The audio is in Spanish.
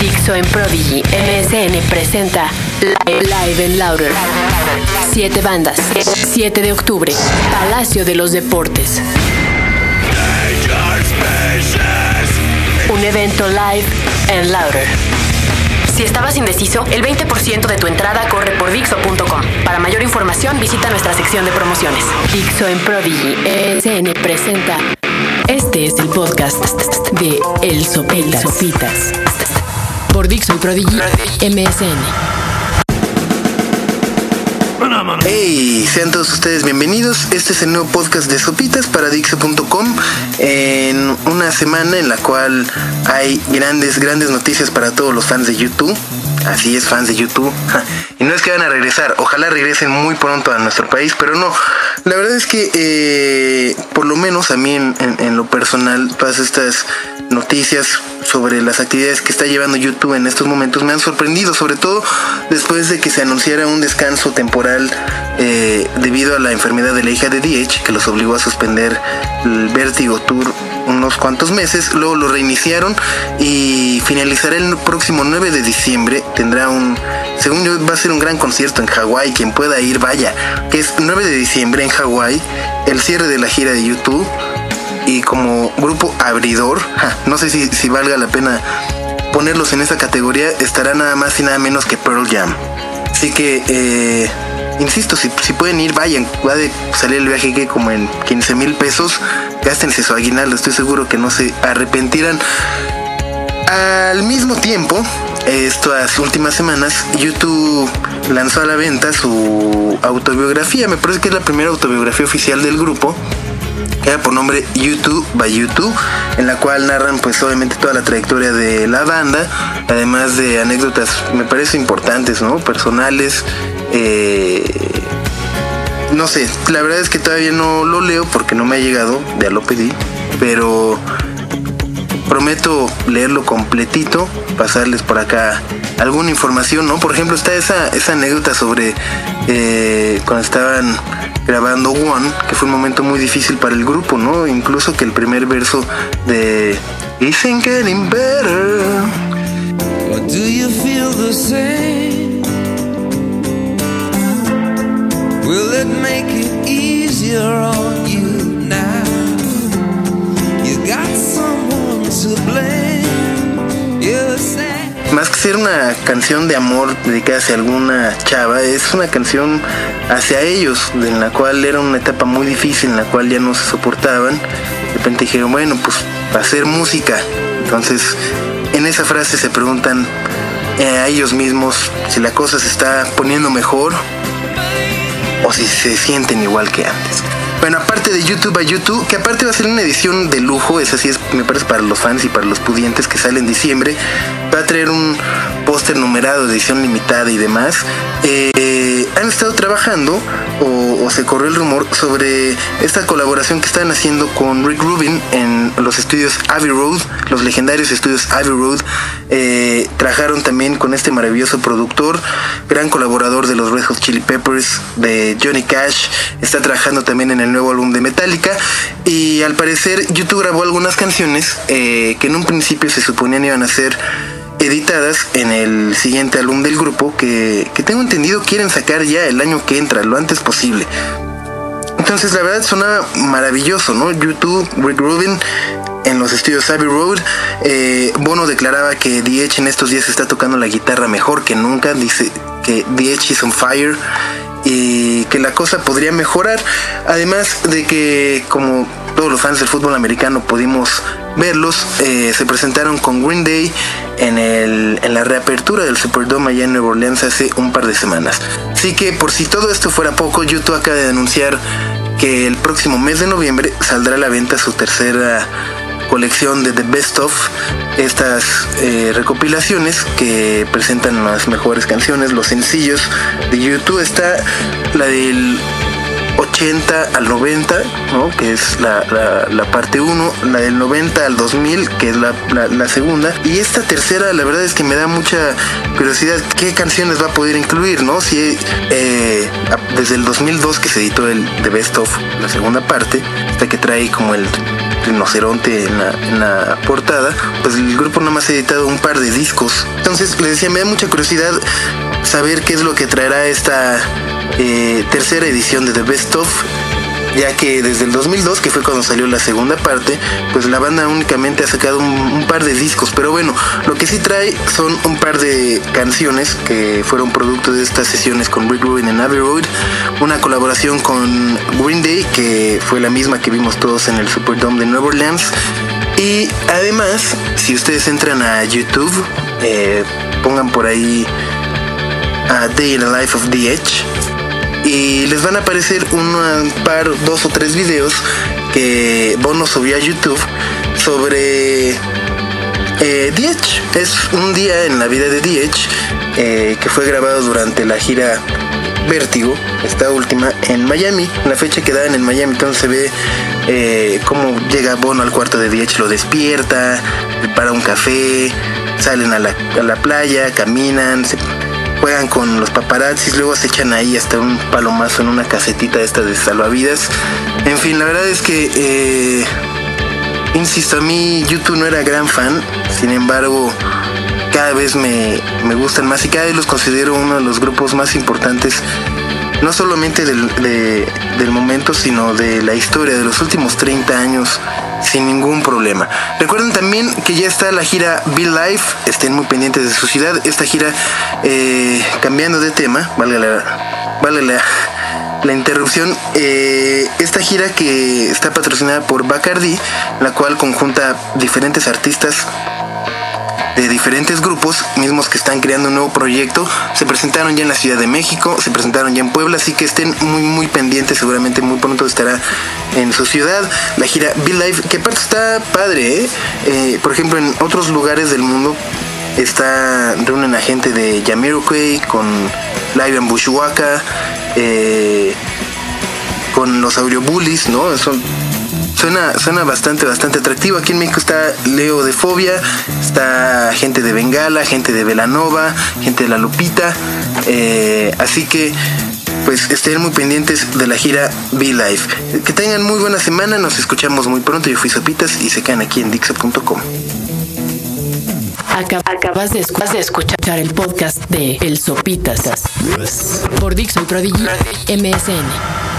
Dixo en Prodigy MSN presenta Live en Louder. Siete bandas. 7 de octubre. Palacio de los Deportes. Un evento live en Louder. Si estabas indeciso, el 20% de tu entrada corre por Dixo.com. Para mayor información, visita nuestra sección de promociones. Dixo en Prodigy MSN presenta. Este es el podcast de El Sopitas. Sopitas. Por Dixo y Prodigy MSN. Hey, sean todos ustedes bienvenidos. Este es el nuevo podcast de Sopitas para Dixo.com en una semana en la cual hay grandes, grandes noticias para todos los fans de YouTube. Así es, fans de YouTube. Y no es que van a regresar, ojalá regresen muy pronto a nuestro país, pero no. La verdad es que, eh, por lo menos a mí en, lo personal, todas estas noticias sobre las actividades que está llevando YouTube en estos momentos me han sorprendido, sobre todo después de que se anunciara un descanso temporal eh, debido a la enfermedad de la hija de DH, que los obligó a suspender el Vertigo Tour unos cuantos meses, luego lo reiniciaron y finalizará el próximo 9 de diciembre, tendrá un, según yo, va a ser un gran concierto en Hawái, quien pueda ir, vaya, que es 9 de diciembre en Hawái, el cierre de la gira de YouTube y como grupo abridor, no sé si, si valga la pena ponerlos en esa categoría, estará nada más y nada menos que Pearl Jam. Así que, eh, insisto, si, si, pueden ir, vayan. Va de salir el viaje que como en 15 mil pesos. Gástense su aguinaldo, estoy seguro que no se arrepentirán. Al mismo tiempo, estas últimas semanas, YouTube lanzó a la venta su autobiografía. Me parece que es la primera autobiografía oficial del grupo era por nombre YouTube by YouTube, en la cual narran pues obviamente toda la trayectoria de la banda, además de anécdotas, me parece importantes, ¿no? Personales. Eh, no sé, la verdad es que todavía no lo leo porque no me ha llegado, ya lo pedí, pero prometo leerlo completito, pasarles por acá alguna información, ¿no? Por ejemplo, está esa, esa anécdota sobre eh, cuando estaban grabando One, que fue un momento muy difícil para el grupo, ¿no? Incluso que el primer verso de Isn't Getting Better. Will it make it easier on you now? You got someone to blame. Más que ser una canción de amor dedicada hacia alguna chava, es una canción hacia ellos, en la cual era una etapa muy difícil, en la cual ya no se soportaban. De repente dijeron, bueno, pues hacer música. Entonces, en esa frase se preguntan eh, a ellos mismos si la cosa se está poniendo mejor o si se sienten igual que antes. Bueno, aparte de YouTube a YouTube, que aparte va a ser una edición de lujo, esa sí es, me parece, para los fans y para los pudientes que sale en diciembre. Traer un póster numerado edición limitada y demás. Eh, han estado trabajando, o, se corrió el rumor, sobre esta colaboración que están haciendo con Rick Rubin en los estudios Abbey Road, los legendarios estudios Abbey Road. Eh, trabajaron también con este maravilloso productor, gran colaborador de los Red Hot Chili Peppers, de Johnny Cash. Está trabajando también en el nuevo álbum de Metallica. Y al parecer YouTube grabó algunas canciones eh, que en un principio se suponían iban a ser editadas en el siguiente álbum del grupo que, que tengo entendido quieren sacar ya el año que entra, lo antes posible. Entonces la verdad suena maravilloso, ¿no? YouTube, Rick Rubin en los estudios Abbey Road. Eh, Bono declaraba que The en estos días está tocando la guitarra mejor que nunca. Dice que The is on fire y que la cosa podría mejorar. Además de que, como todos los fans del fútbol americano pudimos verlos, eh, se presentaron con Green Day en, el, en la reapertura del Superdome allá en Nueva Orleans hace un par de semanas. Así que por si todo esto fuera poco, YouTube acaba de anunciar que el próximo mes de noviembre saldrá a la venta su tercera colección de The Best of, estas eh, recopilaciones que presentan las mejores canciones, los sencillos de YouTube. Está la del 80 al 90, ¿no? que es la, la, parte 1, la del 90 al 2000, que es la, la, segunda, y esta tercera, la verdad es que me da mucha curiosidad qué canciones va a poder incluir, ¿no? Si eh, desde el 2002 que se editó el The Best of, la segunda parte, hasta que trae como el rinoceronte en la, en la portada, pues el grupo nada más ha editado un par de discos. Entonces les decía, me da mucha curiosidad saber qué es lo que traerá esta eh, tercera edición de The Best Of ya que desde el 2002, que fue cuando salió la segunda parte, pues la banda únicamente ha sacado un, par de discos, pero bueno, lo que sí trae son un par de canciones que fueron producto de estas sesiones con Rick Rubin en Abbey Road, una colaboración con Green Day, que fue la misma que vimos todos en el Superdome de Nueva Orleans, y además, si ustedes entran a YouTube, eh, pongan por ahí a Day in the Life of the Edge, y les van a aparecer un par, dos o tres videos que Bono subió a YouTube sobre eh, Es un día en la vida de Diech eh, que fue grabado durante la gira Vértigo, esta última, en Miami. La fecha que dan en Miami, entonces se ve eh, cómo llega Bono al cuarto de Diech, lo despierta, prepara un café, salen a la, a la playa, caminan, se juegan con los paparazzis, luego se echan ahí hasta un palomazo en una casetita esta de salvavidas. En fin, la verdad es que, eh, insisto, a mí YouTube no era gran fan, sin embargo, cada vez me, me gustan más y cada vez los considero uno de los grupos más importantes no solamente del, del, momento, sino de la historia de los últimos 30 años sin ningún problema. Recuerden también que ya está la gira Be Life, estén muy pendientes de su ciudad. Esta gira, eh, cambiando de tema, vale la, vale la, interrupción, eh, esta gira que está patrocinada por Bacardi, la cual conjunta diferentes artistas de diferentes grupos mismos que están creando un nuevo proyecto. Se presentaron ya en la Ciudad de México, se presentaron ya en Puebla, así que estén muy muy pendientes, seguramente muy pronto estará en su ciudad. La gira Be Live, que aparte está padre, ¿eh? Eh, por ejemplo en otros lugares del mundo está reúnen a gente de Jamiroquai con Live en Bushwaka, eh, con los Bullies, ¿no? Son Suena, suena bastante, bastante atractivo. Aquí en México está Leo de Fobia, está gente de Bengala, gente de Velanova, gente de La Lupita. Eh, así que pues estén muy pendientes de la gira Be Life. Que tengan muy buena semana, nos escuchamos muy pronto. Yo fui Sopitas y se quedan aquí en Dixa.com. Acabas de, escuchar el podcast de El Sopitas por Dixon Prodigy MSN.